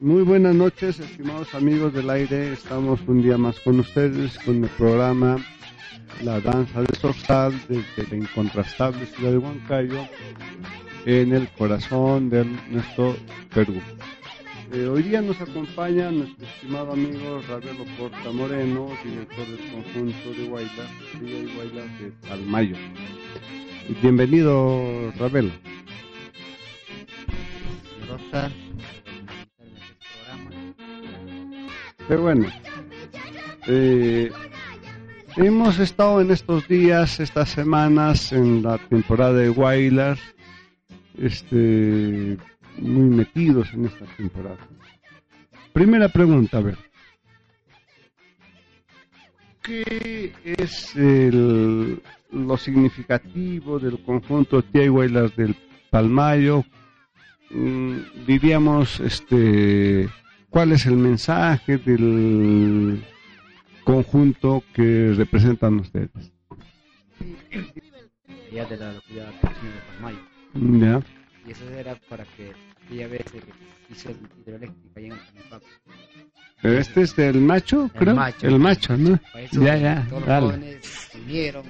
Muy buenas noches, estimados amigos del aire. Estamos un día más con ustedes con el programa La Danza de Sorsal desde la incontrastable ciudad de Huancayo en el corazón de nuestro Perú. Eh, hoy día nos acompaña nuestro estimado amigo Ravelo Porta Moreno, director del conjunto de Guayla, y Guayla de Palmayo. Bienvenido, Ravelo. Pero bueno, eh, hemos estado en estos días, estas semanas, en la temporada de Guaylar, este, muy metidos en esta temporada. Primera pregunta, a ver. ¿Qué es el, lo significativo del conjunto Tiahuaylas del Palmayo? Mm, diríamos, este, ¿cuál es el mensaje del conjunto que representan ustedes? Ya de la localidad de Palmayo. Ya. Y eso era para que aquella vez se hizo hidroeléctrica allá en el Pero este es del macho, creo. macho. El macho, ¿no? Eso, Ya, ya, Todos los dale. jóvenes se unieron.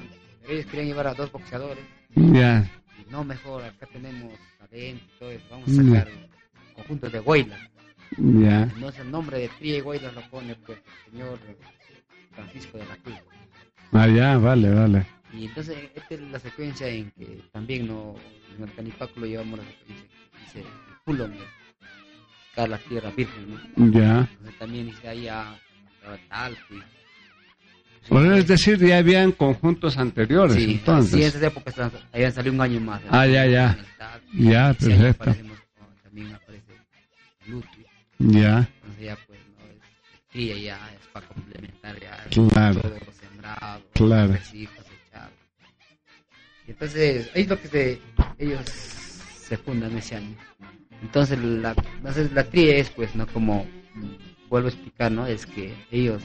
Ellos querían llevar a dos boxeadores. Ya, Y no, mejor, acá tenemos talento. Vamos a sacar un conjunto de Guaylas. Ya. Entonces el nombre de Tría y lo pone pues, el señor Francisco de la Cruz. Ah, ya, vale, vale. Y entonces esta es la secuencia en que también no, en el Canipaco lo llevamos la secuencia que dice el culo, acá la tierra virgen, ¿no? Ya. Entonces también dice ahí a, a Talco y- Bueno, es decir, ya habían conjuntos anteriores, Sí, sí, en entonces. épocas trans- habían salido un año más. Ah, ya, ya. Ya, perfecto. aparecemos también aparece Lutri. Ya, Entonces ya pues, ¿no? Es, cría ya es para complementar ya Claro. todo sembrado, Claro. Y entonces, ahí es lo que se, ellos se fundan ese año. Entonces la, entonces la tría es pues, ¿no? Como, vuelvo a explicar, ¿no? Es que ellos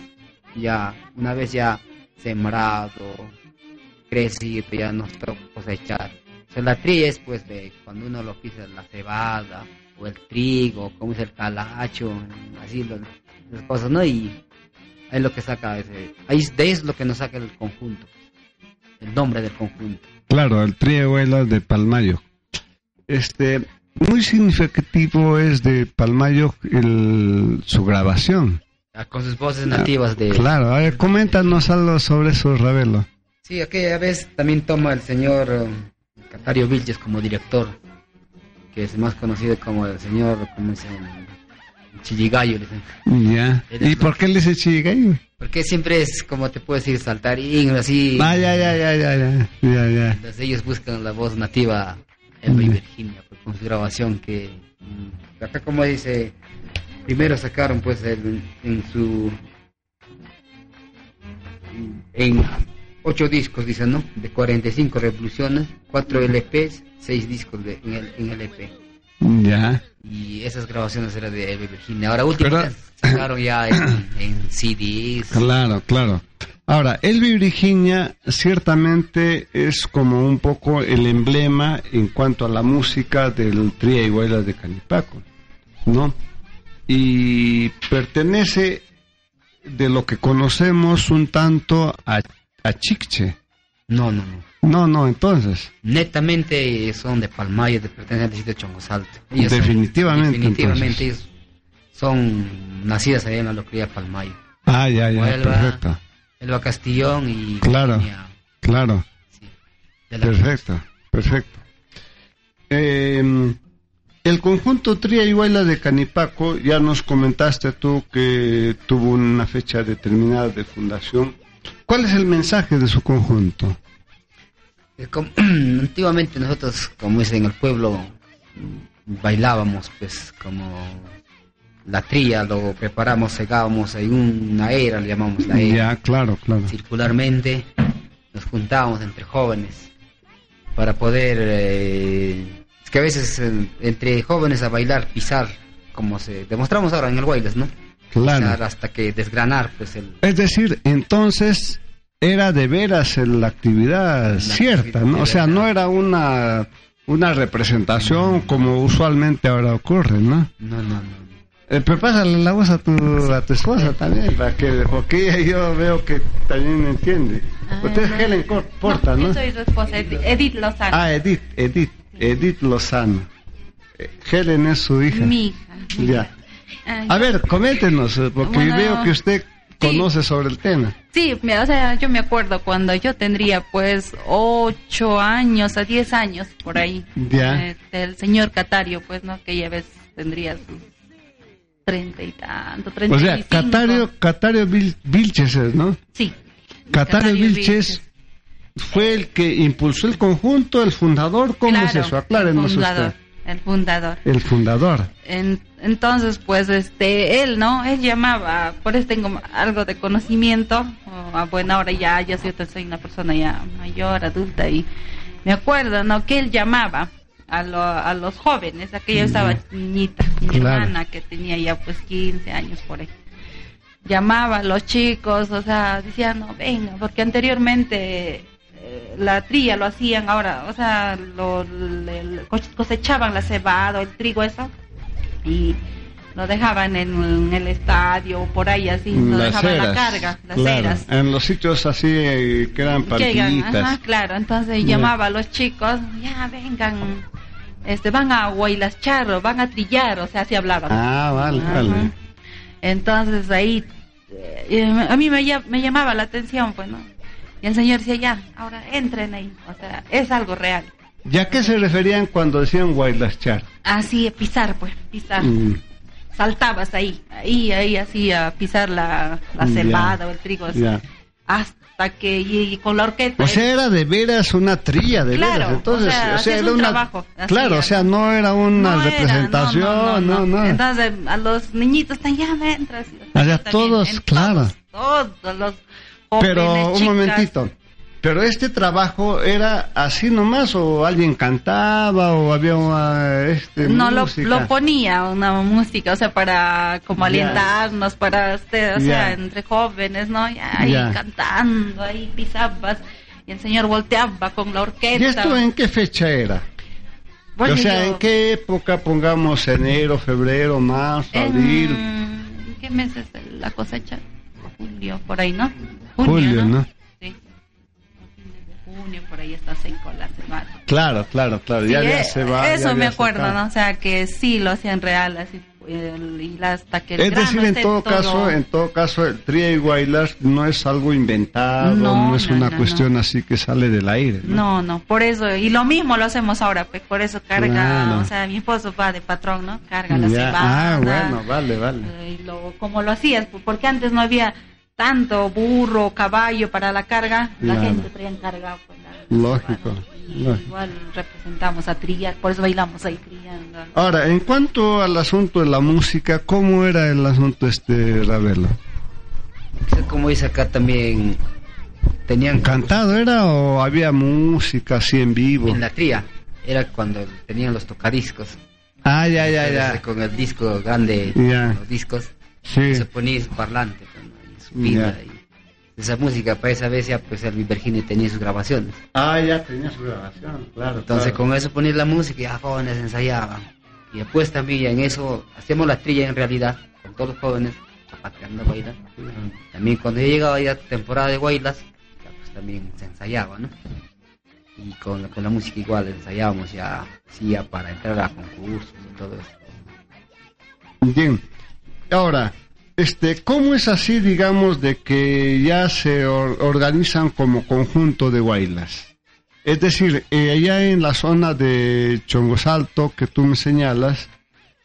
ya, una vez ya sembrado, crecido, ya nos toca cosechar. O sea, la tría es pues de cuando uno lo pisa la cebada, o el trigo, como es el calacho, así lo- las cosas, ¿no? Y ahí es lo que saca ese, ahí es- de ahí es lo que nos saca el conjunto, el nombre del conjunto. claro, el Triehuela de Palmayo. Este, muy significativo es de Palmayo el, su grabación. Ah, Con sus voces nativas de... Claro, a ver, coméntanos algo sobre eso, Ravelo. Sí, aquella vez también toma el señor eh, Catario Vilches como director, que es más conocido como el señor, como dicen, Chilligallo. Ya. ¿Y por qué le dice chigayo? Porque siempre es, como te puedo decir, saltarín, así. Ah, ya, ya, ya, ya, ya, ya, ya. Entonces ellos buscan la voz nativa, Mm. Virginia, pues, con su grabación que... mm, Acá como dice, primero sacaron pues el- en su... En ocho discos, dicen, ¿no? De 45 revoluciones, cuatro LPs, seis discos de, en, el, en el EP. Ya. Y esas grabaciones eran de Virginia. Ahora último Pero- sacaron ya en, en CDs. Claro, claro. Ahora, Elvi Virginia ciertamente es como un poco el emblema en cuanto a la música del Tría Iguela de Canipaco, ¿no? Y pertenece de lo que conocemos un tanto a, a Chicche. No, no, no. No, no, entonces. netamente son de Palmayo, de pertenecer al distrito de. Ellos son- Definitivamente, definitivamente ellos son nacidas allá en la localidad de Palmayo. Ah, ya, ya, Huelva. perfecto. Elba Castillón y Claro. Virginia, Claro. sí, Perfecto, perfecto. Eh, el conjunto Tría y Huayla de Canipaco, ya nos comentaste tú que tuvo una fecha determinada de fundación. ¿Cuál es el mensaje de su conjunto? Eh, antiguamente nosotros, como dicen en el pueblo, bailábamos pues como la trilla, lo preparamos, secábamos en una era, le llamamos la era. Ya, claro, claro. Circularmente nos juntábamos entre jóvenes para poder... Eh, es que a veces eh, entre jóvenes a bailar, pisar, como se demostramos ahora en el Guaylas, ¿no? Claro. Hasta que desgranar pues el... Es decir, entonces era de veras la actividad cierta, ¿no? O sea, no era una una representación como usualmente ahora ocurre, ¿no? No, no, no. Eh, pero pásale la voz a tu, a tu esposa también, para que, porque yo veo que también entiende. Ah, Usted es no. Helen Porta, ¿no? Yo soy su esposa, Edi- Edith Lozano. Ah, Edith, Edith, Edith Lozano. Eh, Helen es su hija. Mi hija. mi Ya. hija. A ver, coméntenos, eh, porque Bueno, veo que usted sí. conoce sobre el tema. Sí, o sea, yo me acuerdo cuando yo tendría pues ocho años a diez años por ahí. Ya. Este, el señor Catario, pues, ¿no? Que ya ves, tendría sus treinta y tanto, treinta O y sea, cinco. Catario, Catario Vil- Vilches, es, ¿no? Sí. Catario Vilches fue el que impulsó el conjunto, el fundador, ¿cómo es eso? Aclárenos usted. El fundador. El fundador. En- entonces, pues, este, él, ¿no? Él llamaba, por eso tengo algo de conocimiento. a buena hora ya, ya soy, una persona ya mayor, adulta, y me acuerdo, ¿no? Que él llamaba a, lo- a los jóvenes, aquella estaba niñita, mi Claro. hermana que tenía ya pues 15 años por ahí. Llamaba a los chicos, o sea, decía, no, venga, porque anteriormente la tría lo hacían ahora, o sea, lo, le- cosechaban la cebada, el trigo, eso, y lo dejaban en, en el estadio o por ahí así, lo las dejaban eras. la carga, las claro. eras. En los sitios así eh, que eran partiditas. ajá, claro, entonces llamaba a los chicos, ya vengan, este, van a Huaylas Charro, van a trillar, o sea, así hablaban. Ah, vale, Ajá. vale. Entonces ahí, eh, a mí me, me llamaba la atención, pues, ¿no? Y el señor decía, ya, ahora entren ahí, o sea, es algo real. ¿Y a qué se referían cuando decían Guaylaschar? Así, pisar, pues, pisar. Mm, Saltabas ahí, ahí, ahí, así, a pisar la, la Ya. cebada o el trigo, así, ya. hasta que, y, y con la orquesta. O sea, era de veras una trilla, de Claro, veras. Entonces, o sea, era un una. trabajo, claro, o sea, no era una No era, representación, no, no. Entonces, a los niñitos, ya me entras. O sea, todos, claro. Todos, todos los Pero un momentito. Pero este trabajo era así nomás o alguien cantaba o había una, este No, lo, música? lo ponía una música, o sea, para como alientarnos, para, este, o Ya. sea, entre jóvenes, ¿no? Ya, ahí Ya. cantando, ahí pisabas, y el señor volteaba con la orquesta. ¿Y esto en qué fecha era? Bueno, o sea, yo- ¿en qué época pongamos enero, febrero, marzo, en- abril? ¿Qué mes es la cosecha? Julio, por ahí, ¿no? Julio, ¿no? Sí. Fines de junio, por ahí está seco la cebada. Claro, claro, claro. ya, Sí, ya eh, se va. ya Eso me había acuerdo. ¿no? O sea, que sí lo hacían real, así, y hasta que el Es grano decir, en esté todo caso, en todo caso, el tría y bailar no es algo inventado, no, No, es no, una no, cuestión así que sale del aire. ¿no? No, no, por eso, y lo mismo lo hacemos ahora, pues por eso carga, Claro. o sea, mi esposo va de patrón, ¿no? Carga la cebada. Ah, bueno, vale, vale. eh, y lo, como lo hacías, porque antes no había tanto burro, caballo para la carga, la gente traía carga. Pues, la- Lógico, lógico. Igual representamos a trillar, por eso bailamos ahí trillando. Ahora, en cuanto al asunto de la música, ¿cómo era el asunto este, Ravelo? Como dice acá también, tenían ¿Cantado era o había música así en vivo? en la tría, era cuando tenían los tocadiscos. Ah, ya, ya, ya. Con el disco grande, Ya. los discos, Sí. se ponía su parlante, y esa música, para esa vez ya pues el Virginia tenía sus grabaciones. Ah, ya tenía su grabación, claro. Entonces claro. con eso ponía la música y ya jóvenes ensayaban. Y después también ya en eso hacíamos la trilla en realidad, con todos los jóvenes, zapateando bailas. También cuando ya llegaba ya temporada de bailas, ya pues también se ensayaba, ¿no? Y con, la- con la música igual ensayábamos ya, sí, ya para entrar a concursos y todo eso. Bien. Ahora, este, ¿cómo es así, digamos, de que ya se or- organizan como conjunto de guaylas? Es decir, eh, allá en la zona de Chongosalto que tú me señalas,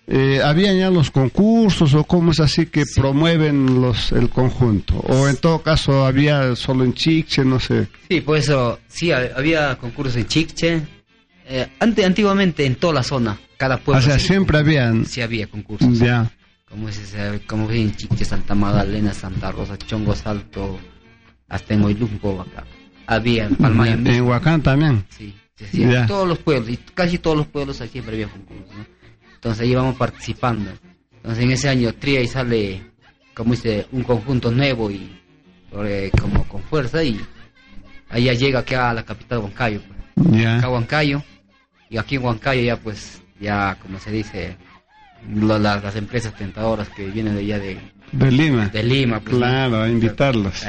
eh, ¿habían ya los concursos o cómo es así que promueven los el conjunto? O en todo caso había solo en Chiche, no sé. Sí, por eso, sí, ha- había concursos en Chiche, Eh, ante, antiguamente en toda la zona, cada pueblo. O sea, siempre habían. Sí había concursos. Ya. Como es ese, como en Chiche, Santa Magdalena, Santa Rosa, Chongo Salto, hasta en Oilumpo, acá. Había en En mismo. Huacán también. Sí, se Ya. en todos los pueblos, y casi todos los pueblos siempre había concursos, ¿no? Entonces ahí vamos participando. Entonces en ese año Tria y sale, como dice, un conjunto nuevo y eh, como con fuerza y ya llega aquí a la capital Huancayo. pues. Ya. Acá Huancayo y aquí en Huancayo ya pues, ya como se dice, lo- la- las empresas tentadoras que vienen de allá de, De Lima. de Lima, pues. Claro, a invitarlos. a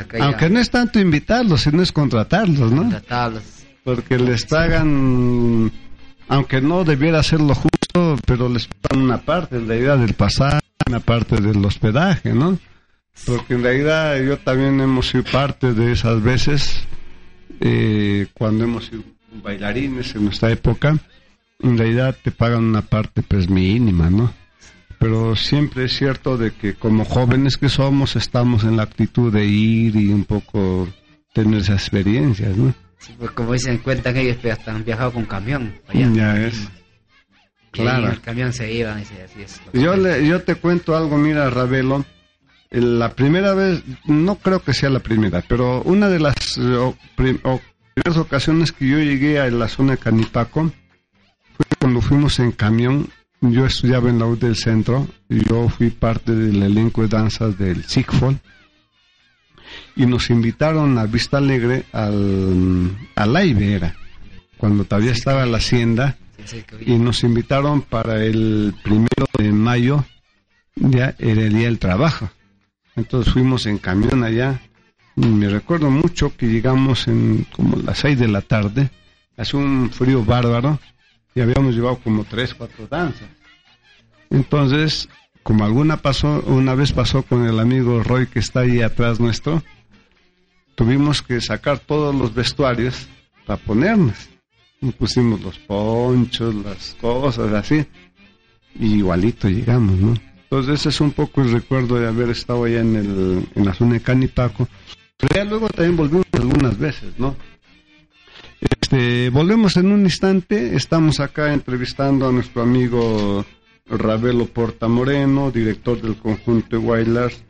acá ya, Aunque no es tanto invitarlos, sino es contratarlos, ¿no? contratarlos. Porque les pagan, aunque no debiera ser lo justo, pero les pagan una parte en realidad del pasaje, una parte del hospedaje, ¿no? Porque en realidad yo también hemos sido parte de esas veces, eh, cuando hemos sido bailarines en nuestra época, en realidad te pagan una parte pues mínima, ¿no? Pero siempre es cierto de que como jóvenes que somos estamos en la actitud de ir y un poco tener esas experiencias, ¿no? Sí, pues como dicen, cuentan ellos que hasta han viajado con camión. allá. Ya es. Claro. en el camión se iban, y se- así es. Yo, le, yo te cuento algo, mira, Ravelo. La primera vez, no creo que sea la primera, pero una de las eh, o- prim- o primeras ocasiones que yo llegué a la zona de Canipaco cuando fuimos en camión. Yo estudiaba en la U del centro yo fui parte del elenco de danzas del SIGFOL y nos invitaron a Vista Alegre al, Aibe, era, cuando todavía estaba la hacienda y nos invitaron para el primero de mayo, ya era el día del trabajo. Entonces fuimos en camión allá. Y me recuerdo mucho que llegamos en como las seis de la tarde, hace un frío bárbaro y habíamos llevado como tres, cuatro danzas. Entonces, como alguna pasó, una vez pasó con el amigo Roy que está ahí atrás nuestro, tuvimos que sacar todos los vestuarios para ponernos. Pusimos los ponchos, las cosas así, y igualito llegamos, ¿no? Entonces ese es un poco el recuerdo de haber estado allá en, el, en la zona de Canipaco. Pero ya luego también volvimos algunas veces, ¿no? Este, volvemos en un instante, estamos acá entrevistando a nuestro amigo Ravelo Porta Moreno, director del conjunto Wailers,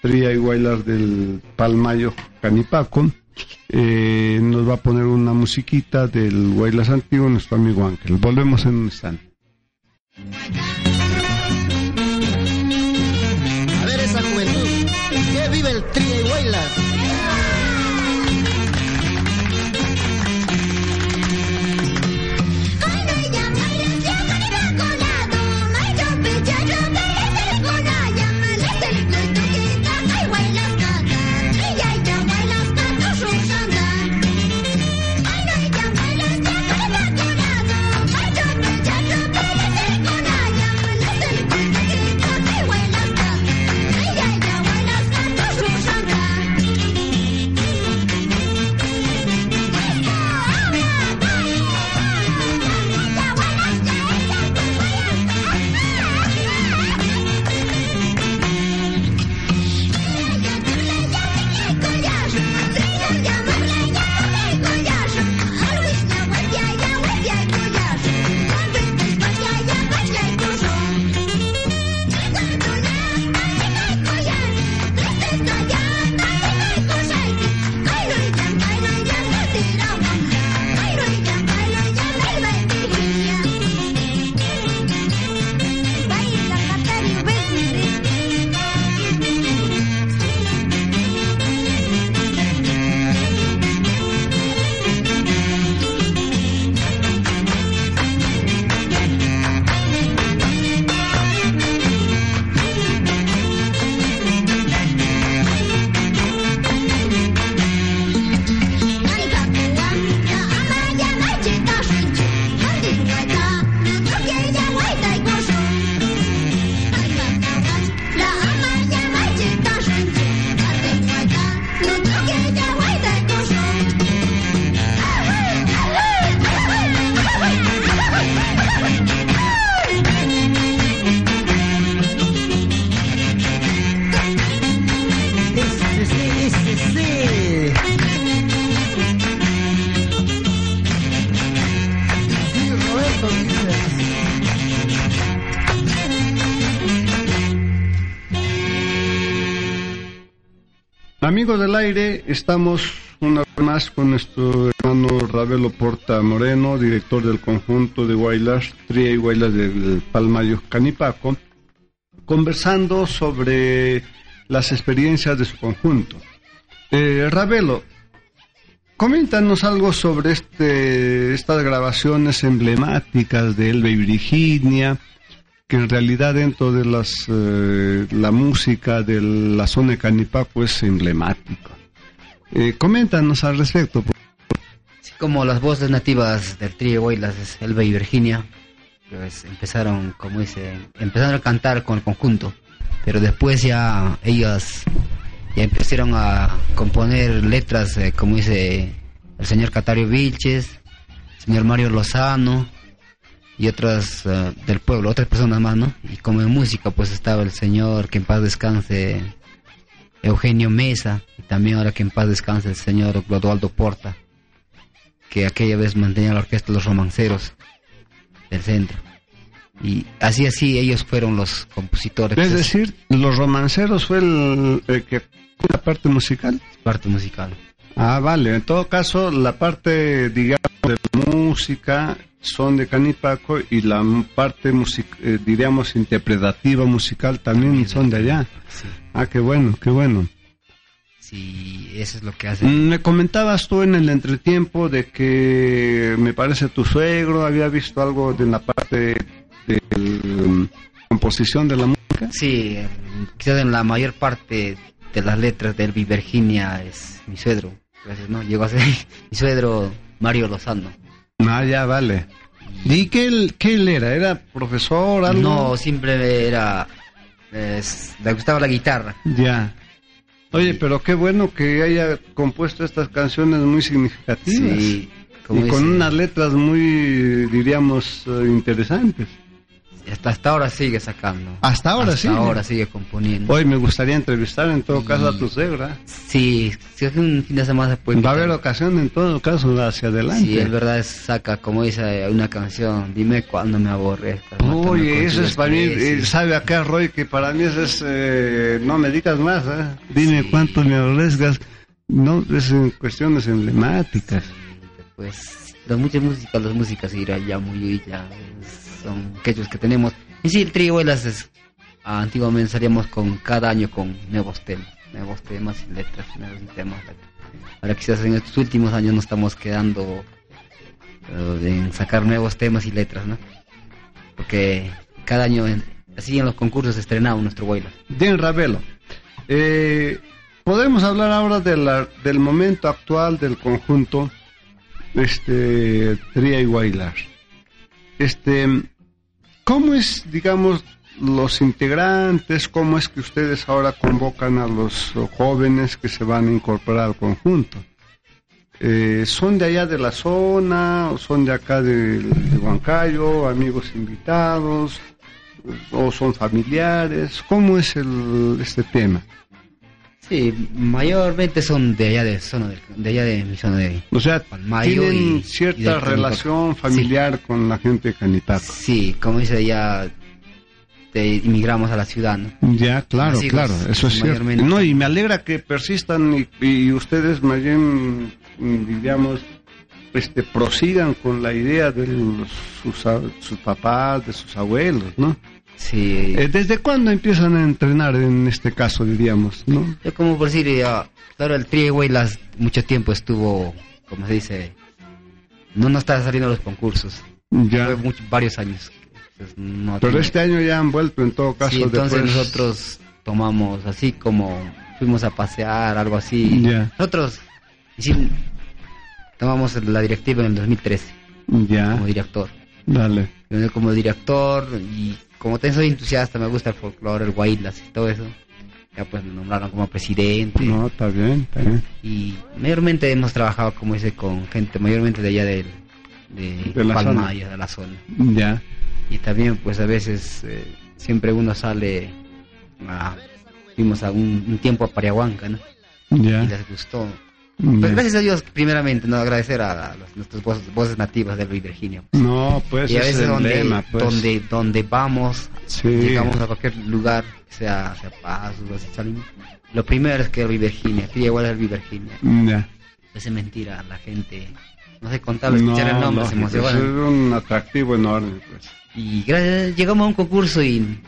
Tria y Wailers del Palmayo Canipaco. Eh, nos va a poner una musiquita del Wailers antiguo nuestro amigo Ángel. Volvemos en un instante. Del aire, estamos una vez más con nuestro hermano Ravelo Porta Moreno, director del conjunto de Guaylas, Tria y Guaylas del Palmayo Canipaco, conversando sobre las experiencias de su conjunto. Eh, Ravelo, coméntanos algo sobre este, estas grabaciones emblemáticas de Elba y Virginia, que en realidad dentro de las, eh, la música de la zona de Canipaco es emblemático. Eh, coméntanos al respecto. como las voces nativas del trío y las de Elba y Virginia, pues empezaron, como dice, empezaron a cantar con el conjunto, pero después ya ellas ya empezaron a componer letras, eh, como dice el señor Catario Vilches, el señor Mario Lozano y otras eh, del pueblo, otras personas más, ¿no? Y como en música, pues estaba el señor, que en paz descanse, Eugenio Mesa, y también ahora que en paz descanse el señor Clodoaldo Porta que aquella vez mantenía la orquesta Los Romanceros del centro. Y así, así, ellos fueron los compositores. Es decir, Los Romanceros fue el, el que la parte musical. parte musical. Ah, vale. En todo caso, la parte, digamos, de la música son de Canipaco y la parte, music- eh, diríamos, interpretativa musical también son de allá. Sí, Ah, qué bueno, qué bueno. sí, eso es lo que hace. Mm, Me comentabas tú en el entretiempo de que me parece tu suegro había visto algo de la parte de la composición de la música. Sí, quizás en la mayor parte de las letras de Elvi Virginia es mi suegro. Gracias, ¿no? Llegó a ser mi suegro Mario Lozano. Ah, ya, vale. ¿Y qué él, qué él era? ¿Era profesor, algo? No, siempre era... le gustaba la guitarra. Ya. Oye, pero qué bueno que haya compuesto estas canciones muy significativas. Sí, y con unas letras muy, diríamos, eh, interesantes. Hasta, hasta ahora sigue sacando. Hasta ahora Hasta sigue. ahora sigue componiendo. Hoy me gustaría entrevistar en todo caso a Y- tu suegra. Sí, si es un fin de semana pues Va a haber ocasión en todo caso hacia adelante. Sí, es verdad, es- saca, como dice una canción, dime cuándo me aborrezcas. Oye, eso es para mí, eh, sabe acá Roy, que para mí eso es, eh, no me digas más, ¿eh? Dime Sí. cuánto me arriesgas. No, es en cuestiones emblemáticas. Pues, las muchas músicas, las músicas irá ya muy, ya son aquellos que tenemos. Y sí, el trío las es, ah, antiguamente salíamos con, cada año con nuevos temas, nuevos temas y letras, nuevos temas. letras. Ahora quizás en estos últimos años nos estamos quedando eh, en sacar nuevos temas y letras, ¿no? Porque cada año, en- así en los concursos estrenamos nuestro baile. Bien, Ravelo. Eh, podemos hablar ahora de la- del momento actual del conjunto este Tria y Guaylar. Este, ¿cómo es, digamos, los integrantes? ¿Cómo es que ustedes ahora convocan a los jóvenes que se van a incorporar al conjunto? Eh, ¿Son de allá de la zona? ¿O son de acá de, de Huancayo? ¿Amigos invitados? ¿O son familiares? ¿Cómo es el, este tema? Sí, mayormente son de allá de zona de, de allá de mi zona de O sea, tienen y- cierta relación familiar con la gente de. Sí, como dice ya te inmigramos a la ciudad, ¿no? Ya, claro, Así, claro, eso es cierto. No, y me alegra que persistan y, y ustedes más bien, mm, digamos, este, prosigan con la idea de los- sus, sus papás, de sus abuelos, ¿no? Sí. Eh, ¿Desde cuándo empiezan a entrenar en este caso, diríamos, no? Yo como por decir, ya, claro, el güey, las mucho tiempo estuvo, como se dice, no no estaba saliendo los concursos. Ya. Fue mucho- varios años. Entonces, no Pero este año ya han vuelto en todo caso Sí, entonces después. nosotros tomamos así como fuimos a pasear, algo así. Ya. Nosotros tomamos la directiva en el 2013 Ya, como director. Dale. Como director y como también soy entusiasta, me gusta el folclore, el guaylas y todo eso. Ya pues me nombraron como presidente. No, está bien, está bien. Y mayormente hemos trabajado, como dice, con gente mayormente de allá del, de, De la Palmaya, de la zona. Ya. Y también pues a veces eh, siempre uno sale a... Fuimos a un, un tiempo a Pariahuanca, ¿no? Ya. y les gustó. Pues gracias a Dios, primeramente, no agradecer a, los- nuestras voces, voces nativas del Río Virginia. No, pues y a ese es veces el donde, lema, pues. donde, donde vamos, Sí. llegamos a cualquier lugar, sea, sea Paz, o sea, lo primero es que el Río Virginia, que igual el Río Virginia. Ya. Es mentira, la gente, no sé contarlo, escuchar el nombre, se lógico, emociona. eso es un atractivo enorme, pues. Y gracias, llegamos a un concurso y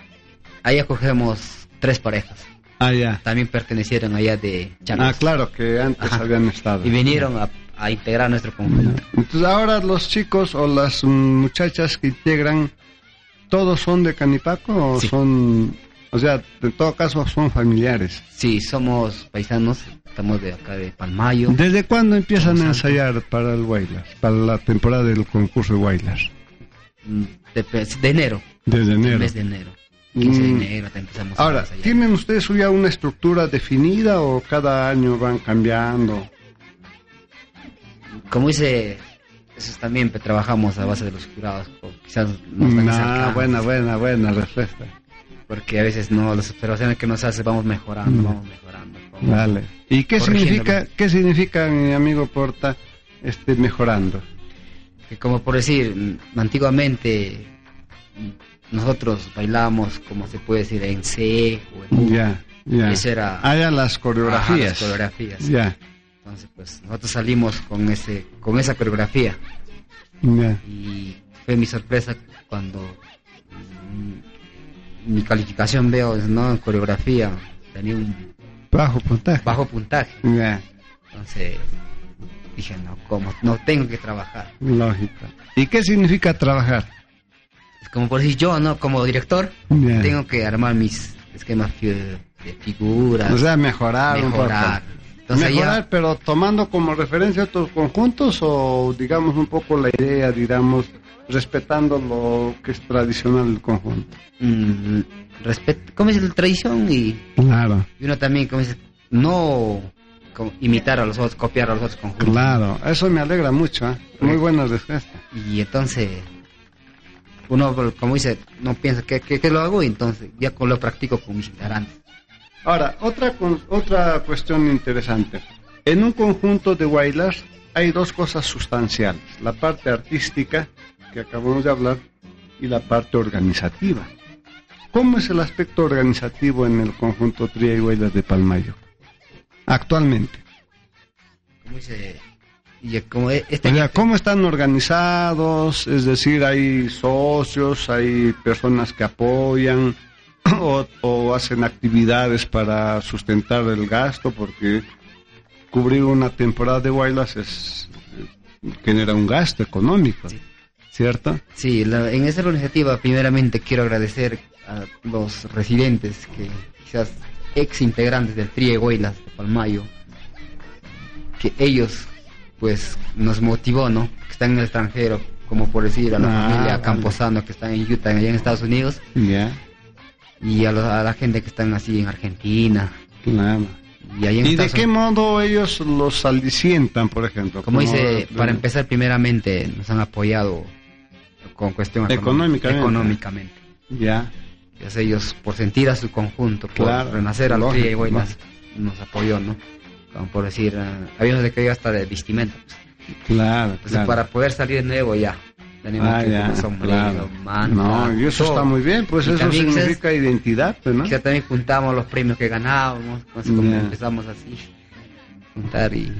ahí acogemos tres parejas. Ah, ya. También pertenecieron allá de. Ah, claro, que antes Ajá. habían estado. Y vinieron a, a integrar nuestro conjunto. Entonces ahora los chicos o las muchachas que integran, ¿todos son de Canipaco o Sí. son, o sea, en todo caso son familiares? Sí, somos paisanos, estamos de acá de Palmayo. ¿Desde cuándo empiezan a ensayar para el Wailas, para la temporada del concurso de Wailas? mm, De, de enero. Desde El enero. mes de enero. 15 de Mm. enero te empezamos a Ahora, ensayar. ¿tienen ustedes ya una estructura definida o cada año van cambiando? Como dice, eso es también trabajamos a base de los jurados. quizás no están Ah, cercanos, buena, buena, buena respuesta. Porque a veces no, las observaciones que nos hace vamos mejorando, vamos mejorando. vamos Vale. ¿Y qué significa, qué significa, mi amigo Porta, este mejorando? que como por decir, mm, antiguamente mm, nosotros bailábamos, como se puede decir, en C o en. Ya, ya. Ese era Ah, ya las Ajá, coreografías. las coreografías. Ya, Entonces, pues nosotros salimos con ese con esa coreografía ya. y fue mi sorpresa cuando mm, mi calificación veo, ¿no? En coreografía tenía un Bajo puntaje. bajo puntaje. Ya, Entonces dije, no, ¿cómo? No tengo que trabajar. lógico. ¿Y qué significa trabajar? Es como por decir yo, ¿no? Como director, tengo que armar mis esquemas de figuras, O sea, mejorar, mejorar. un poco. Entonces mejorar, ya, pero tomando como referencia otros conjuntos o digamos un poco la idea, digamos, respetando lo que es tradicional del conjunto. mm, respet- ¿cómo es la tradición? Y, Claro, y uno también, como dice, no imitar a los otros, copiar a los otros conjuntos. claro. Eso me alegra mucho, ¿eh? Muy buena respuesta. Y entonces, uno, como dice, no piensa que, que, que lo hago y entonces ya con- lo practico con mis integrantes. Ahora, otra, otra cuestión interesante. En un conjunto de wailers hay dos cosas sustanciales. La parte artística, que acabamos de hablar, y la parte organizativa. ¿Cómo es el aspecto organizativo en el conjunto Tria y Wailers de Palmayo? Actualmente. Como dice, y como e- este O sea, ¿cómo están organizados? Es decir, hay socios, hay personas que apoyan o, o hacen actividades para sustentar el gasto, porque cubrir una temporada de bailas es eh, genera un gasto económico, Sí. ¿cierto? Sí, la- en esta iniciativa primeramente quiero agradecer a los residentes que quizás ex integrantes del TRIE Huaylas de Palmayo, que ellos pues nos motivó, ¿no? Que están en el extranjero, como por decir a la Ah, familia vale. Camposano que están en Utah, allá en Estados Unidos, Ya, y a, lo- a la gente que están así en Argentina, claro. y en ¿Y de qué Unidos. modo ellos los alicientan, por ejemplo? Como dice, ¿Cómo- para empezar primeramente nos han apoyado con cuestión Económicamente. económicamente. Ya, Ya sé, ellos por sentir a su conjunto, por Claro, renacer al lógico, Tria y Buenas, nos apoyó, ¿no? Como por decir, eh, habíamos de que hasta de vestimenta. claro, Entonces, claro. para poder salir de nuevo ya, tenemos Ah, que ya, sombrero, claro. manta, No, y eso todo. está muy bien, pues Y eso significa identidad, pues, ¿no? Quizá también juntamos los premios que ganábamos, entonces como empezamos así, juntar y...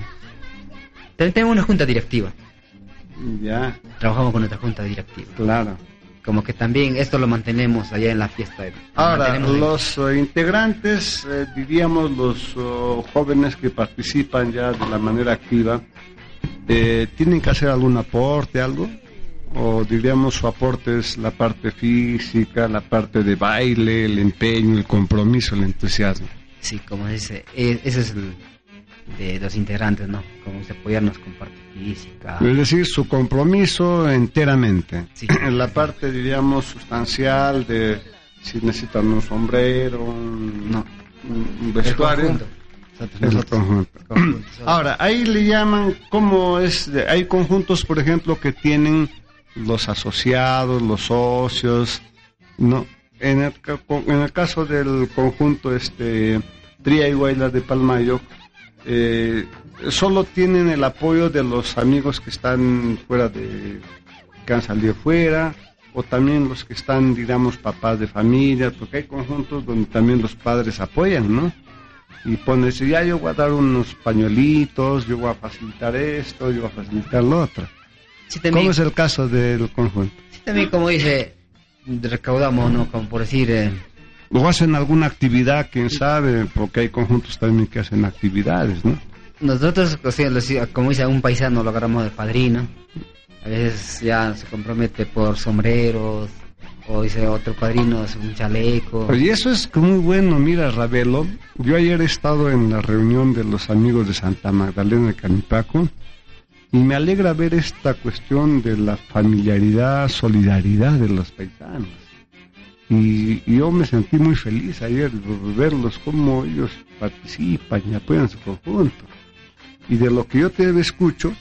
También tenemos una junta directiva, Ya, trabajamos con nuestra junta directiva. claro. Como que también esto lo mantenemos allá en la fiesta. lo Ahora, los eh, integrantes, eh, diríamos los oh, jóvenes que participan ya de la manera activa, eh, ¿tienen que hacer algún aporte, algo? O diríamos su aporte es la parte física, la parte de baile, el empeño, el compromiso, el entusiasmo. Sí, como dice, e- ese es el de los integrantes, ¿no? Como dice, apoyarnos con parte física. Es decir, su compromiso enteramente. Sí. En la parte, diríamos, sustancial de si necesitan un sombrero, un, No, un- vestuario. Nosotros- el conjunto. Ahora, ahí le llaman, ¿cómo es? de- hay conjuntos, por ejemplo, que tienen los asociados, los socios, ¿no? En el, en el caso del conjunto este Tria y Guaylas de Palmayo, eh, solo tienen el apoyo de los amigos que están fuera de, que han salido fuera, o también los que están, digamos, papás de familia, porque hay conjuntos donde también los padres apoyan, ¿no? Y pones, ya yo voy a dar unos pañuelitos, yo voy a facilitar esto, yo voy a facilitar lo otro. Sí, también, ¿Cómo es el caso del conjunto? sí, también como dice, recaudamos, ¿no? Como por decir, eh, O hacen alguna actividad, quién sabe, porque hay conjuntos también que hacen actividades, ¿no? nosotros, o sea, como dice un paisano, lo agarramos de padrino. A veces ya se compromete por sombreros, o dice otro padrino, es un chaleco. Y eso es muy bueno, mira, Ravelo. Yo ayer he estado en la reunión de los amigos de Santa Magdalena de Canipaco y me alegra ver esta cuestión de la familiaridad, solidaridad de los paisanos. Y, y yo me sentí muy feliz ayer verlos, cómo ellos participan y apoyan su conjunto. Y de lo que yo te escucho,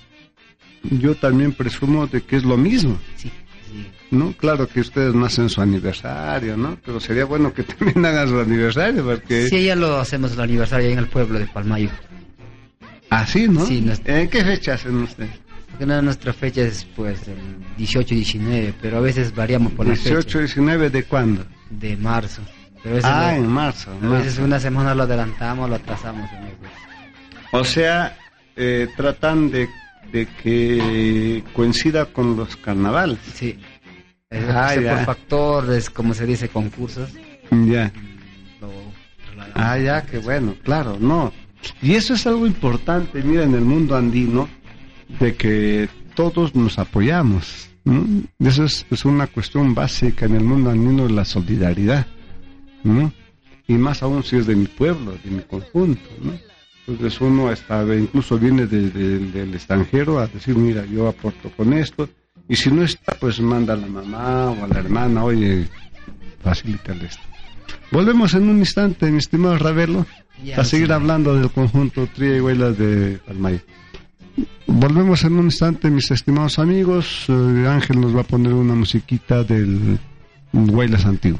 yo también presumo de que es lo mismo. Sí, sí. ¿no? Claro que ustedes no hacen su aniversario, ¿no? Pero sería bueno que también hagan su aniversario, porque... Sí, ya lo hacemos el aniversario ahí en el pueblo de Palmayo. Así, ¿no? Sí, nos- ¿En qué fecha hacen ustedes? Porque una de nuestras fechas es pues el 18 y 19, pero a veces variamos por la 18, fecha 19 de cuándo? de marzo. Pero veces, Ah, lo- en marzo. a veces marzo. una semana lo adelantamos, lo atrasamos. O sea, eh, tratan de, de que coincida con los carnavales. Sí. Es Ah, ya. por factores, como se dice, concursos. Ya. Lo. Ah, ya, qué bueno, claro, no. Y eso es algo importante, mira, en el mundo andino, de que todos nos apoyamos. ¿no? Eso es, es una cuestión básica en el mundo andino, la solidaridad. ¿no? Y más aún si es de mi pueblo, de mi conjunto. ¿no? Entonces uno hasta incluso viene de- de- del extranjero a decir, mira, yo aporto con esto. Y si no está, pues manda a la mamá o a la hermana, oye, facilítale esto. Volvemos en un instante, mi estimado Ravelo, Ya, a seguir sí. hablando del conjunto Tría y Huelas de Palmay. Volvemos en un instante, mis estimados amigos. Eh, Ángel nos va a poner una musiquita del Huelas antiguo.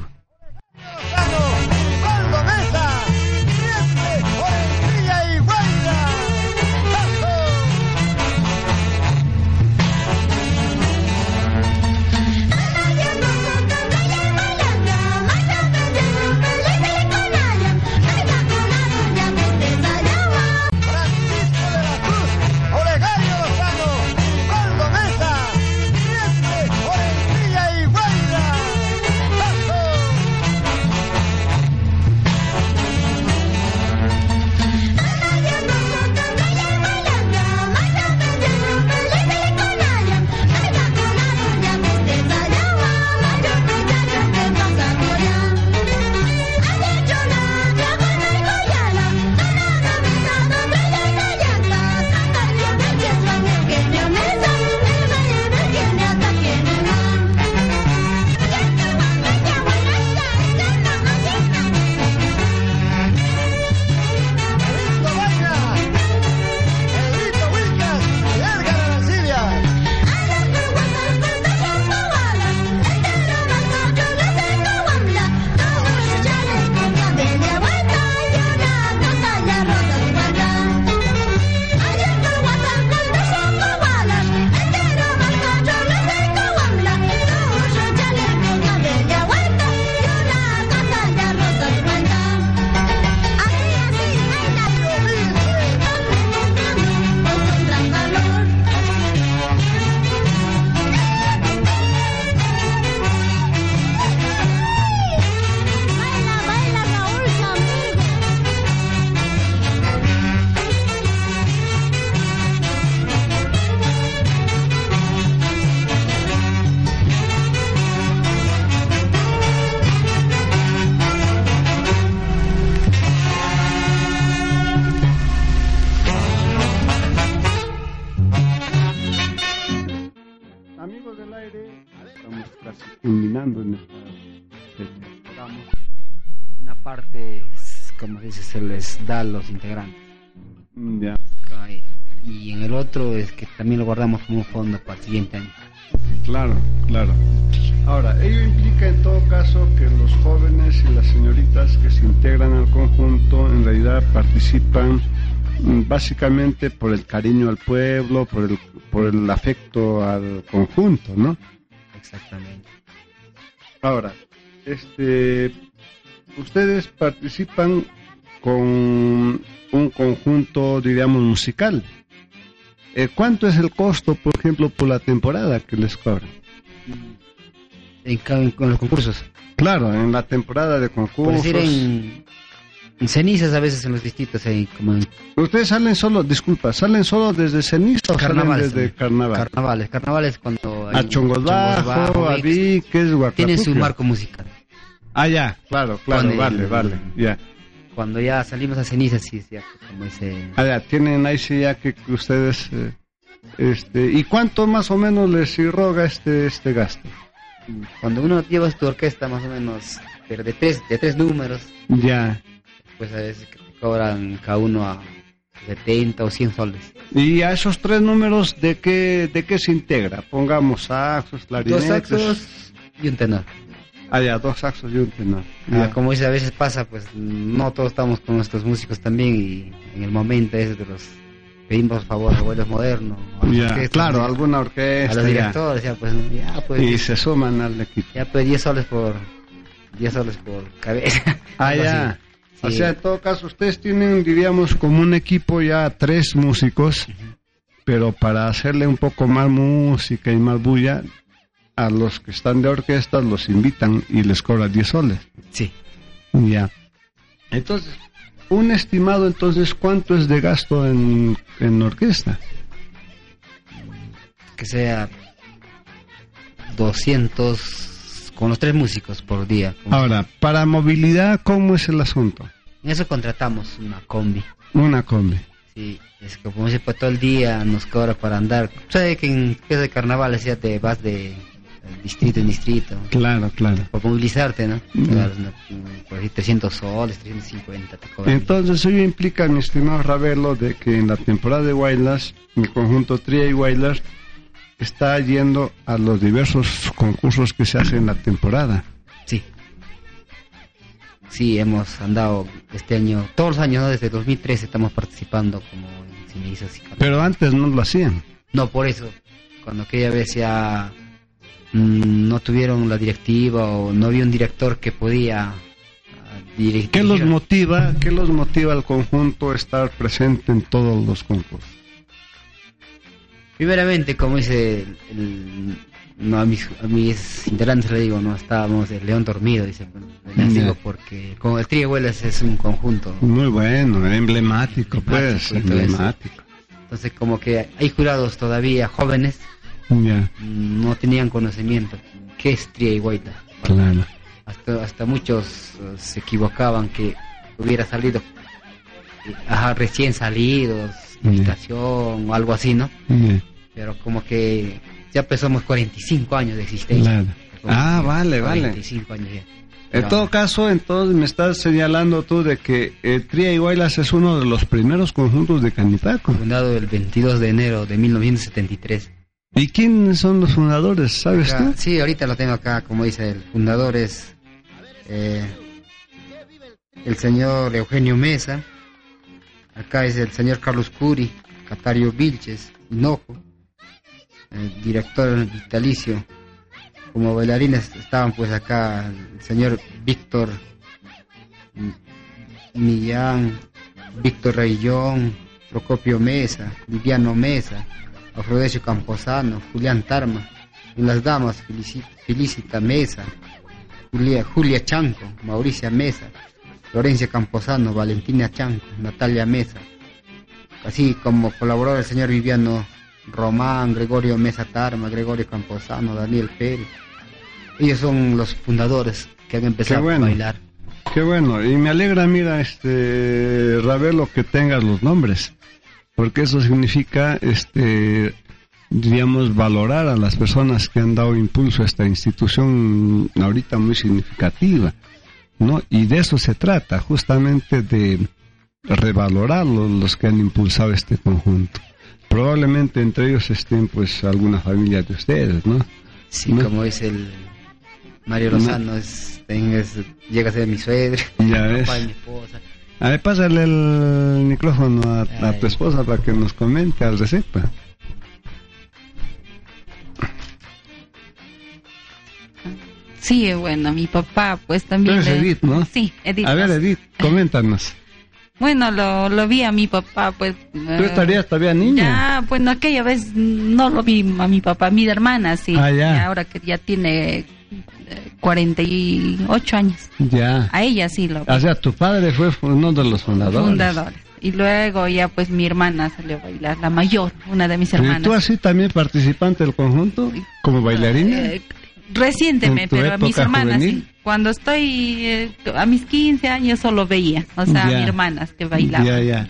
En esta Una parte, como dice, se les da a los integrantes. ya. Ay, Y en el otro es que también lo guardamos como un fondo para el siguiente año. Claro, claro. Ahora, ello implica en todo caso que los jóvenes y las señoritas que se integran al conjunto en realidad participan mm, básicamente por el cariño al pueblo, por el, por el afecto al conjunto, ¿no? Exactamente. Ahora, este, ustedes participan con un conjunto, diríamos, musical. Eh, ¿Cuánto es el costo, por ejemplo, por la temporada que les cobran? En, con los concursos. Claro, en la temporada de Por concursos. decir, en, en cenizas a veces en los distritos, ahí como en Ustedes salen solo, disculpa, salen solo desde ceniza o salen carnavales. desde carnaval. Carnavales. Carnavales cuando... a Chongos Bajo, a Viques. Tienen su marco musical. Ah, ya, claro, claro, el- vale, vale, ya. Cuando ya salimos a cenizas, sí, sí, como dice... Ah, ya, tienen ahí sí ya que, que ustedes, eh, este, ¿y cuánto más o menos les irroga este, este gasto? Cuando uno lleva tu orquesta más o menos, pero de tres, de tres números, Ya. Pues a veces que te cobran cada uno a 70 o 100 soles. ¿Y a esos tres números de qué, de qué se integra? Pongamos saxos, Dos clarinetes. saxos y un tenor. Ah, ya, dos saxos y un tenor. Ah, como dice, a veces pasa, pues no todos estamos con nuestros músicos también y en el momento ese de los pedimos favor a abuelos modernos, a, Ya, claro, alguna a orquesta. los ya. directores, ya pues, ya pues, Y se suman al equipo. ya pues 10 soles por 10 soles por cabeza. Ah, ya. así. O sea, en todo caso, ustedes tienen, diríamos, como un equipo ya tres músicos, pero para hacerle un poco más música y más bulla, a los que están de orquesta los invitan y les cobran 10 soles. Sí. Ya. Entonces, un estimado, entonces, ¿cuánto es de gasto en, en orquesta? que sea 200 con los tres músicos por día. Ahora, para movilidad, ¿cómo es el asunto? En eso contratamos una combi. Una combi. Sí, es que como dice, pues todo el día nos cobra para andar. ¿Sabes que en que de carnaval ya te vas de distrito en distrito? Claro, claro. Por movilizarte, ¿no? Mm. Claro, por ahí 300 soles, 350 te cobran. Entonces, ello implica, mi estimado Ravelo, de que en la temporada de Wilders, mi conjunto Tria y Wilders está yendo a los diversos concursos que se hacen en la temporada. Sí. Sí, hemos andado este año, todos los años, ¿no? Desde 2013 estamos participando como en cenizas y. Pero antes no lo hacían. No, por eso, cuando aquella vez ya mm, no tuvieron la directiva o no había un director que podía ah, dirigir. ¿Qué los motiva, qué los motiva al conjunto a estar presente en todos los concursos? Primeramente, como dice el, el- no, a, mis, a mis integrantes le digo, no estábamos el león dormido, dice. Les Ya. digo porque como el Trío Huelas es un conjunto. Muy bueno, emblemático, pues, Emblemático eso. emblemático. Entonces, como que hay jurados todavía jóvenes, mm, no tenían conocimiento. ¿Qué es Tría y Guaita? claro. hasta, hasta muchos eh, se equivocaban que hubiera salido eh, ajá, recién salidos, Ya. invitación o algo así, ¿no? Pero como que ya empezamos 45 años de existencia. claro. Ah, vale, vale. 45 años ya. En todo caso, entonces me estás señalando tú de que el Tria y Guaylas es uno de los primeros conjuntos de Canipaco. Fundado el 22 de enero de 1973. ¿Y quiénes son los fundadores? ¿Sabes Acá- tú? sí, ahorita lo tengo acá, como dice el fundador es eh, el señor Eugenio Mesa, acá es el señor Carlos Curi, Catario Vilches, Hinojo, el director vitalicio. Como bailarines estaban pues acá el señor Víctor Millán, Víctor Rayón, Procopio Mesa, Viviano Mesa, Afrodesio Camposano, Julián Tarma, y las damas Felici- Felicita Mesa, Julia, Julia Chanco, Mauricia Mesa, Florencia Camposano, Valentina Chanco, Natalia Mesa, así como colaboró el señor Viviano Román, Gregorio Mesa Tarma, Gregorio Camposano, Daniel Pérez. Ellos son los fundadores que han empezado bueno. a bailar. Qué bueno, y me alegra, mira, este, Ravelo, que tengas los nombres, porque eso significa, este, diríamos, valorar a las personas que han dado impulso a esta institución ahorita muy significativa, ¿no? Y de eso se trata, justamente de revalorar los, los que han impulsado este conjunto. Probablemente entre ellos estén, pues, algunas familias de ustedes, ¿no? Sí, No. como dice el Mario Lozano, es, es- llega a ser mi suegro, Ya mi papá de mi esposa. A ver, pásale el micrófono a, a tu esposa para que nos comente al receta. Sí, bueno, mi papá pues Tú también... eres le- Edith, ¿no? Sí, Edith. A ver, Edith, coméntanos. Bueno, lo, lo vi a mi papá pues... Tú eh, estarías todavía niña. Ya, bueno, aquella vez no lo vi a mi papá, a mi hermana sí. Ah, ya. Y ahora que ya tiene eh, 48 años. Ya. A ella sí lo vi. O sea, tu padre fue uno de los fundadores. fundadores. Y luego ya pues mi hermana salió a bailar, la mayor, una de mis ¿Y hermanas. tú así también participante del conjunto? ¿Como bailarina? Eh, recientemente, ¿En tu pero a mis hermanas sí. Cuando estoy eh, a mis 15 años solo veía, o sea, a Ya. mis hermanas que bailaban. Ya, ya.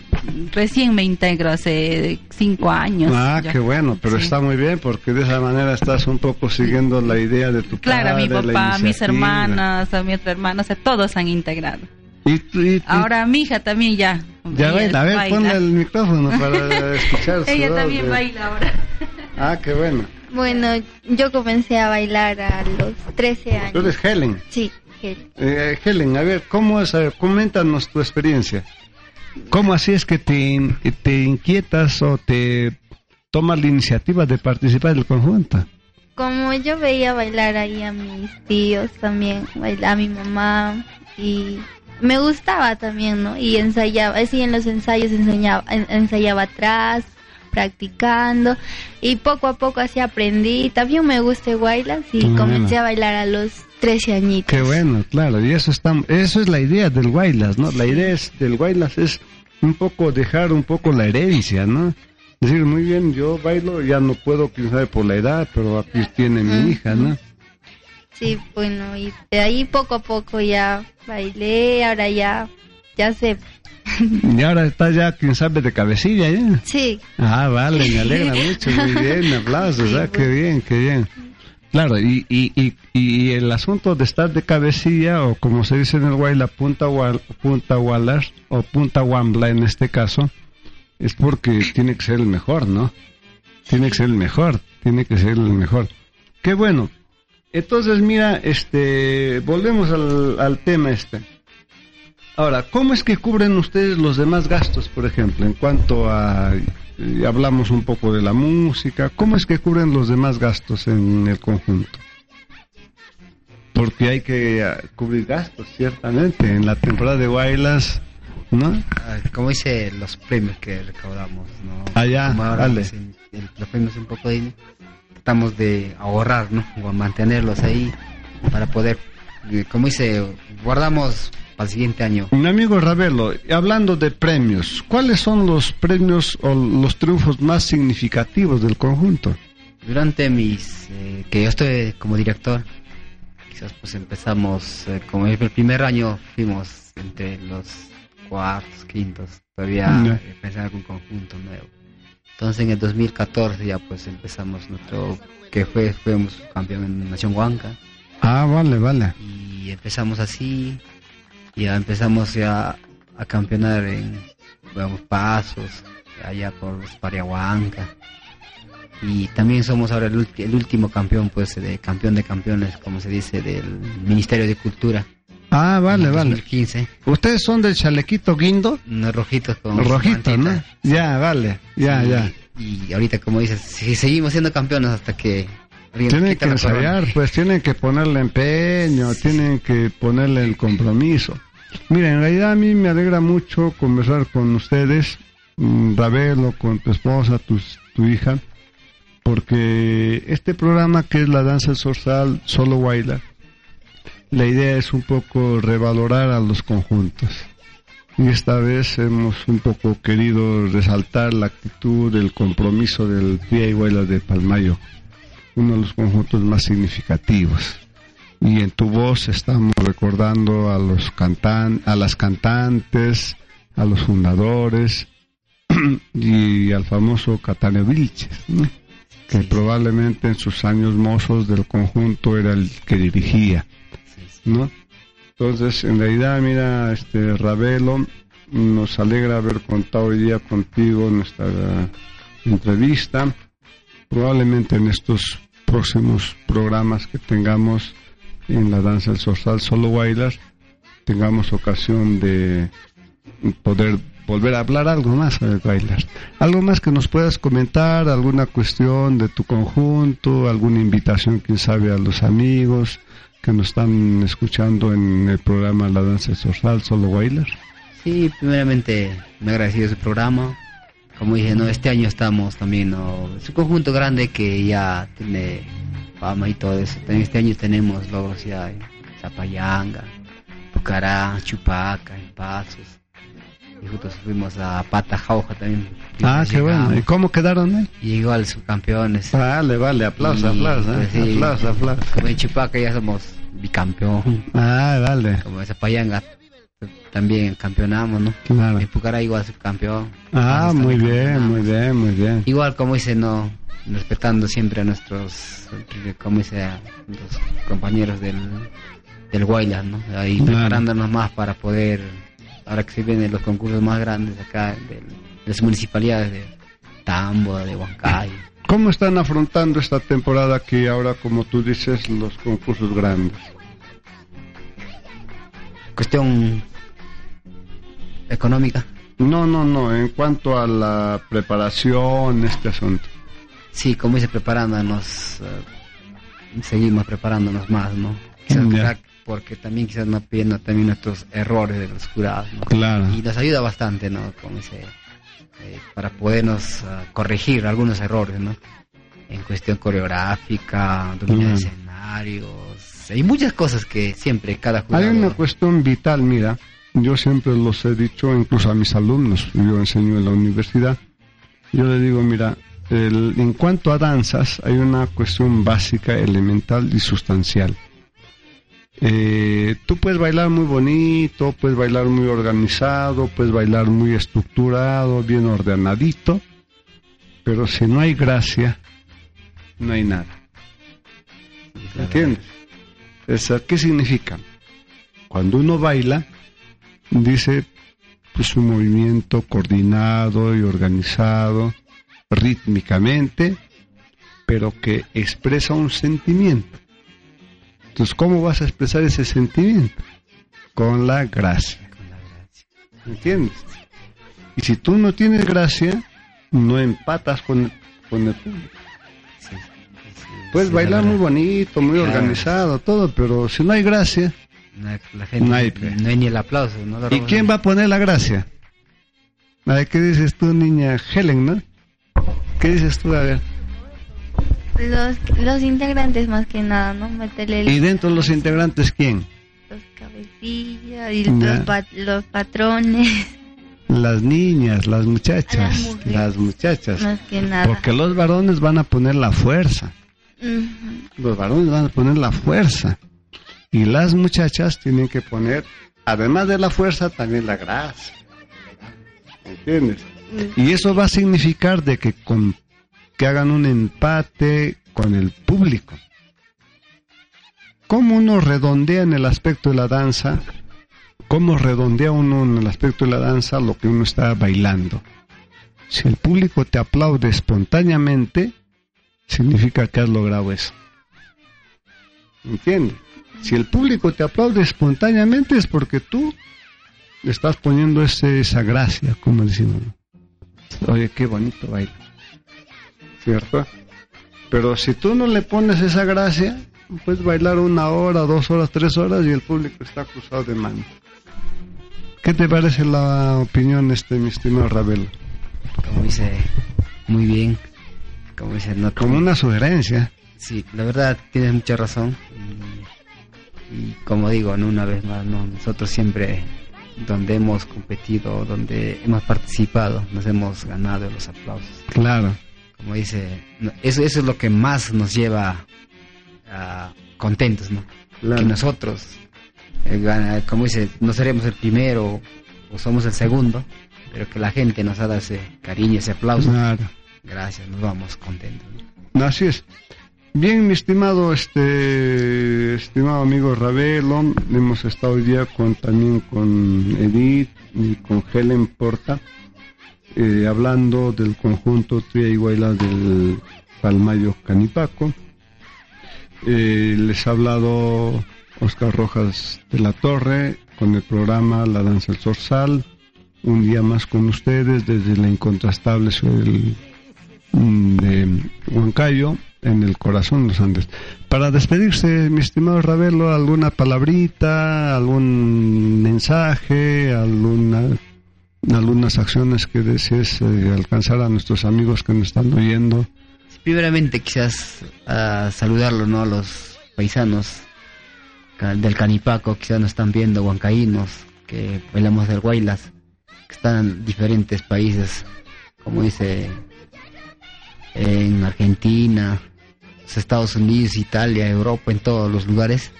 Recién me integro hace 5 años. Ah, ya. qué bueno, pero Sí. está muy bien porque de esa manera estás un poco siguiendo la idea de tu Claro, a mi padre, la papá, a mis hermanas, a mi otra hermana, o sea, todos han integrado. Y, y- Ahora mi hija también ya. ya baila, a ver, baila. ponle el micrófono para escuchar Ella también baila ahora. Ah, qué bueno. Bueno, yo comencé a bailar a los 13 Tú años. eres Helen. Sí, que- Eh, Helen, a ver, ¿cómo es? coméntanos tu experiencia. ¿Cómo así es que te, te inquietas o te tomas la iniciativa de participar del conjunto? como yo veía bailar ahí a mis tíos también, a mi mamá y me gustaba también, ¿no? Y ensayaba, así en los ensayos enseñaba, en- ensayaba atrás, practicando y poco a poco así aprendí. También me gusta bailar y comencé a bailar a los 13 añitos. Qué bueno, claro, y eso está, eso es la idea del Guaylas, ¿no? La idea es, del Guaylas es un poco dejar un poco la herencia, ¿no? Decir, muy bien, yo bailo, ya no puedo, quién sabe, por la edad, pero aquí tiene mi hija, ¿no? Sí, bueno, y de ahí poco a poco ya bailé, ahora ya, ya sé. Y ahora está ya, quién sabe, de cabecilla, ¿ya? Sí, Ah, vale, me alegra mucho, muy bien, aplausos, Sí, ah, qué bien, qué bien. Claro, y, y, y, y el asunto de estar de cabecilla, o como se dice en el Guayla, punta, gual- punta Waller, o punta Wambla en este caso, es porque tiene que ser el mejor, ¿no? Tiene que ser el mejor, tiene que ser el mejor. Qué bueno. Entonces, mira, este, volvemos al, al tema este. Ahora, ¿cómo es que cubren ustedes los demás gastos, por ejemplo, en cuanto a, eh, hablamos un poco de la música, ¿cómo es que cubren los demás gastos en el conjunto? Porque hay que ah, cubrir gastos, ciertamente, en la temporada de Guaylas, ¿no? Ah, Como dice los premios que recaudamos, ¿no? Ah, ya, Como ahora, dale. pues, en- los premios un poco de... Tratamos de ahorrar, ¿no? O mantenerlos ahí para poder, eh, como dice, guardamos para el siguiente año. Mi amigo Ravelo, hablando de premios, ¿cuáles son los premios o los triunfos más significativos del conjunto? Durante mis, eh, que yo estoy como director, quizás pues empezamos, eh, como el primer año fuimos entre los cuartos, quintos, todavía Ya. empezar con conjunto nuevo. Entonces en el 2014 ya pues empezamos nuestro, que fue, fuimos campeón en Nación Huanca Ah, vale, vale. y empezamos así, ya empezamos ya a campeonar en digamos, pasos, allá por Pariahuanca. Y también somos ahora el, ulti- el último campeón, pues, de campeón de campeones, como se dice, del Ministerio de Cultura. Ah, vale, en vale. 2015. ¿Ustedes son del chalequito guindo? Unos rojitos con Rojito, ¿no? Ya, vale, ya, Sí, ya. Y ahorita, como dices, si seguimos siendo campeones hasta que... Tienen que ensayar, pues tienen que ponerle empeño, tienen que ponerle el compromiso. Mira, en realidad a mí me alegra mucho conversar con ustedes, mm, Ravelo, con tu esposa, tu, hija, porque este programa que es la danza zorzal, solo baila, la idea es un poco revalorar a los conjuntos. Y esta vez hemos un poco querido resaltar la actitud, el compromiso del Pía y Baila de Palmayo uno de los conjuntos más significativos. Y en tu voz estamos recordando a los cantan a las cantantes, a los fundadores y al famoso Catane Vilches, ¿no? que probablemente en sus años mozos del conjunto era el que dirigía, ¿no? Entonces, en realidad, mira, este Ravelo, nos alegra haber contado hoy día contigo nuestra entrevista probablemente en estos próximos programas que tengamos en la danza del zorzal solo bailar tengamos ocasión de poder volver a hablar algo más sobre bailar. Algo más que nos puedas comentar, alguna cuestión de tu conjunto, alguna invitación, quién sabe, a los amigos que nos están escuchando en el programa La Danza Social, solo bailar. Sí, primeramente me agradecido ese programa. Como dije, no, este año estamos también, ¿no? es un conjunto grande que ya tiene fama y todo eso. También este año tenemos logros ya en Zapayanga, Pucará, Chupaca, en Pasos. Y juntos fuimos a Pata Jauja también. Ah, qué bueno. ¿Y cómo quedaron ahí? Y igual subcampeones. Vale, vale, aplauso, aplauso, pues, ¿eh? sí. aplauso, aplauso. Como en Chupaca ya somos bicampeón. Ah, vale, Como en Zapayanga también campeonamos, ¿no? claro. En Pucará igual subcampeón. Ah, muy bien, muy bien, muy bien. Igual como dice, no, respetando siempre a nuestros, como dice, a los compañeros del, del Guaylas, ¿no? Ahí Claro. preparándonos más para poder, ahora que se vienen los concursos más grandes acá de las municipalidades de Tambo, de Huancayo. ¿Cómo están afrontando esta temporada que ahora, como tú dices, los concursos grandes? Cuestión económica, No, no, no, en cuanto a la preparación, este asunto. sí, como dice, preparándonos, eh, seguimos preparándonos más, ¿no? Quizás Ya. acá, porque también quizás no pidiendo también nuestros errores de los jurados, ¿no? Claro. y nos ayuda bastante, ¿no? Como ese, eh, para podernos ah, corregir algunos errores, ¿no? En cuestión coreográfica, Mm. Escenarios, hay muchas cosas que siempre cada Hay jurado... una cuestión vital, mira, yo siempre los he dicho, incluso a mis alumnos, yo enseño en la universidad, yo le digo, mira, el- en cuanto a danzas, hay una cuestión básica, elemental y sustancial. Eh, tú puedes bailar muy bonito, puedes bailar muy organizado, puedes bailar muy estructurado, bien ordenadito, pero si no hay gracia, no hay nada. ¿Entiendes? Esa, ¿Qué significa? Cuando uno baila, dice pues un movimiento coordinado y organizado rítmicamente, pero que expresa un sentimiento. Entonces, ¿cómo vas a expresar ese sentimiento? Con la gracia. ¿Entiendes? Y si tú no tienes gracia, no empatas con con el público. Puedes sí, bailar la muy bonito, muy Claro. organizado, todo, pero si no hay gracia, No, La gente, No hay, pe. no hay ni el aplauso, ¿no? ¿y quién va a poner la gracia? A ver, ¿qué dices tú, niña Helen, no? ¿Qué dices tú? A ver. Los, los integrantes más que nada, ¿no? Meterle ¿Y dentro de los integrantes quién? los cabecillas y los, pa- los patrones, Las niñas, las muchachas, Las mujeres. las muchachas. más que nada. Porque los varones van a poner la fuerza. Los varones van a poner la fuerza. Y las muchachas tienen que poner, además de la fuerza, también la gracia. ¿Entiendes? Y eso va a significar de que, con, que hagan un empate con el público. ¿Cómo uno redondea en el aspecto de la danza? ¿Cómo redondea uno en el aspecto de la danza lo que uno está bailando? Si el público te aplaude espontáneamente, significa que has logrado eso. ¿Entiendes? Si el público te aplaude espontáneamente es porque tú le estás poniendo ese, esa gracia, como decimos. Oye, qué bonito baile. ¿Cierto? Pero si tú no le pones esa gracia, puedes bailar una hora, dos horas, tres horas y el público está cruzado de mano. ¿Qué te parece la opinión, este, mi estimado Ravelo? Como dice, muy bien. Como dice, no Como una sugerencia. Sí, la verdad tienes mucha razón. Y, y como digo, ¿no? una vez más, ¿no? nosotros siempre, donde hemos competido, donde hemos participado, nos hemos ganado los aplausos. Claro. Como dice, eso, eso es lo que más nos lleva a contentos, ¿no? Claro. Que nosotros, eh, como dice, no seremos el primero o somos el segundo, pero que la gente nos ha dado ese cariño, ese aplauso. Claro. Gracias, nos vamos contentos. Así es. Bien, mi estimado, este, estimado amigo Ravelo, hemos estado hoy día con, también con Edith y con Helen Porta, eh, hablando del conjunto Tria Iguala del Palmayo Canipaco. Eh, les ha hablado Oscar Rojas de la Torre con el programa La Danza del Zorzal. un día más con ustedes desde la incontrastable ciudad del- de Huancayo, en el corazón de los Andes. Para despedirse, mi estimado Ravelo, alguna palabrita, algún mensaje, alguna, algunas acciones que desees eh, alcanzar a nuestros amigos que nos están oyendo. Primeramente quizás saludarlo, ¿no? A los paisanos del Canipaco, quizás nos están viendo, huancaínos, que bailamos del Guaylas, que están en diferentes países, como dice, en Argentina, los Estados Unidos, Italia, Europa, en todos los lugares.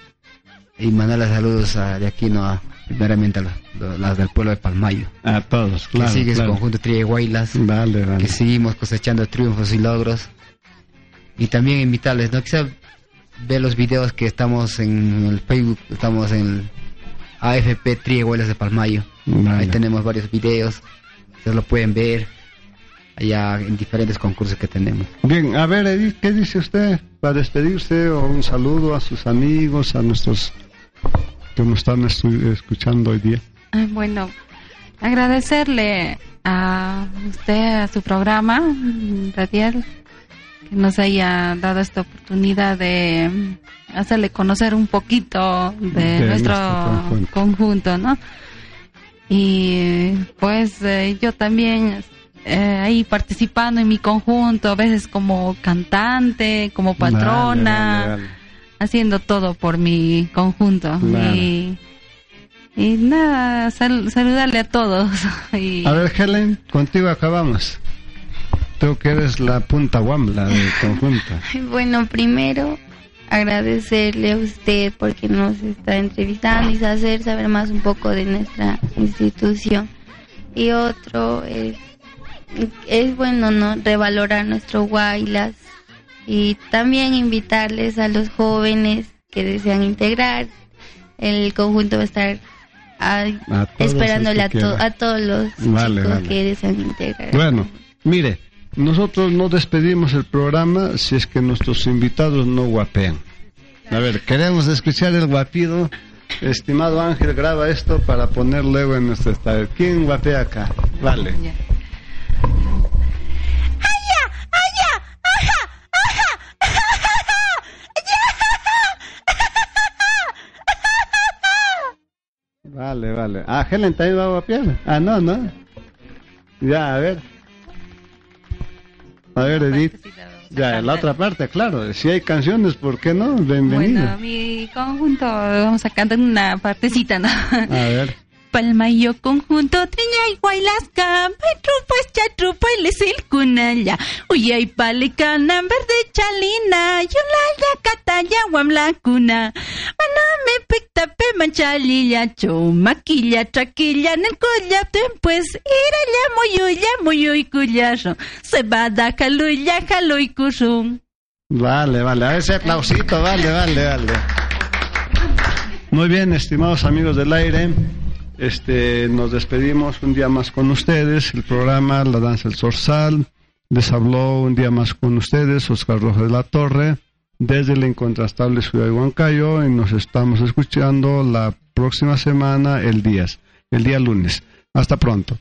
Y mandarle saludos a- de aquí, ¿no? A- primeramente a las del pueblo de Palmayo. A todos, que sigue el conjunto Tría de Guaylas Vale, vale. que seguimos cosechando triunfos y logros. Y también invitarles, ¿no? Quizá ver los videos que estamos en el Facebook, estamos en el AFP Triehuelas de Palmayo. Vale. Ahí tenemos varios videos, ustedes lo pueden ver allá en diferentes concursos que tenemos. Bien, a ver, Edith, ¿qué dice usted para despedirse o un saludo a sus amigos, a nuestros que nos están escuchando hoy día? Ah, Bueno, agradecerle a usted, a su programa radial, que nos haya dado esta oportunidad de hacerle conocer un poquito de, De nuestro, nuestro conjunto. conjunto, ¿no? Y pues eh, yo también eh, ahí participando en mi conjunto, a veces como cantante, como patrona Vale, vale, vale. haciendo todo por mi conjunto y, y nada sal- saludarle a todos y A ver, Helen, contigo acabamos. Tú que eres la punta guambla del conjunto. Bueno, primero agradecerle a usted porque nos está entrevistando y hacer saber más un poco de nuestra institución. Y otro es, es bueno no revalorar nuestro Guaylas y también invitarles a los jóvenes que desean integrar. El conjunto va a estar ahí A esperándole a, to- a todos los Vale, chicos vale. que desean integrar. Bueno, mire, nosotros no despedimos el programa si es que nuestros invitados no guapean. A ver, queremos escuchar el guapido. Estimado Ángel, graba esto para poner luego en nuestro estadio. ¿Quién guapea acá? Vale. Ya. Vale, vale. Ah, Helen también va a guapear. Ah, no, no. Ya, a ver. A ver, Edith. Ya, la otra parte, claro. Si hay canciones, ¿por qué no? Bienvenido. bueno mi conjunto vamos a cantar una partecita no A ver. Palmayo conjunto triña y guaylasca Petrupas chatrupa y les el cunalla Uyay palicana verde chalina Yolaya cataya guamla cuna Maname pictape manchalilla Chumaquilla traquilla en el collate pues Iraya muyuya muyuy cuyarro Se va da caluya caluy curum Vale, vale. A ese aplausito, vale, vale, vale. Muy bien, estimados amigos del aire. Este, nos despedimos un día más con ustedes. El programa La Danza del Zorzal. Les habló un día más con ustedes Oscar Rojas de la Torre desde la incontrastable ciudad de Huancayo y nos estamos escuchando la próxima semana, el día, el día lunes. Hasta pronto.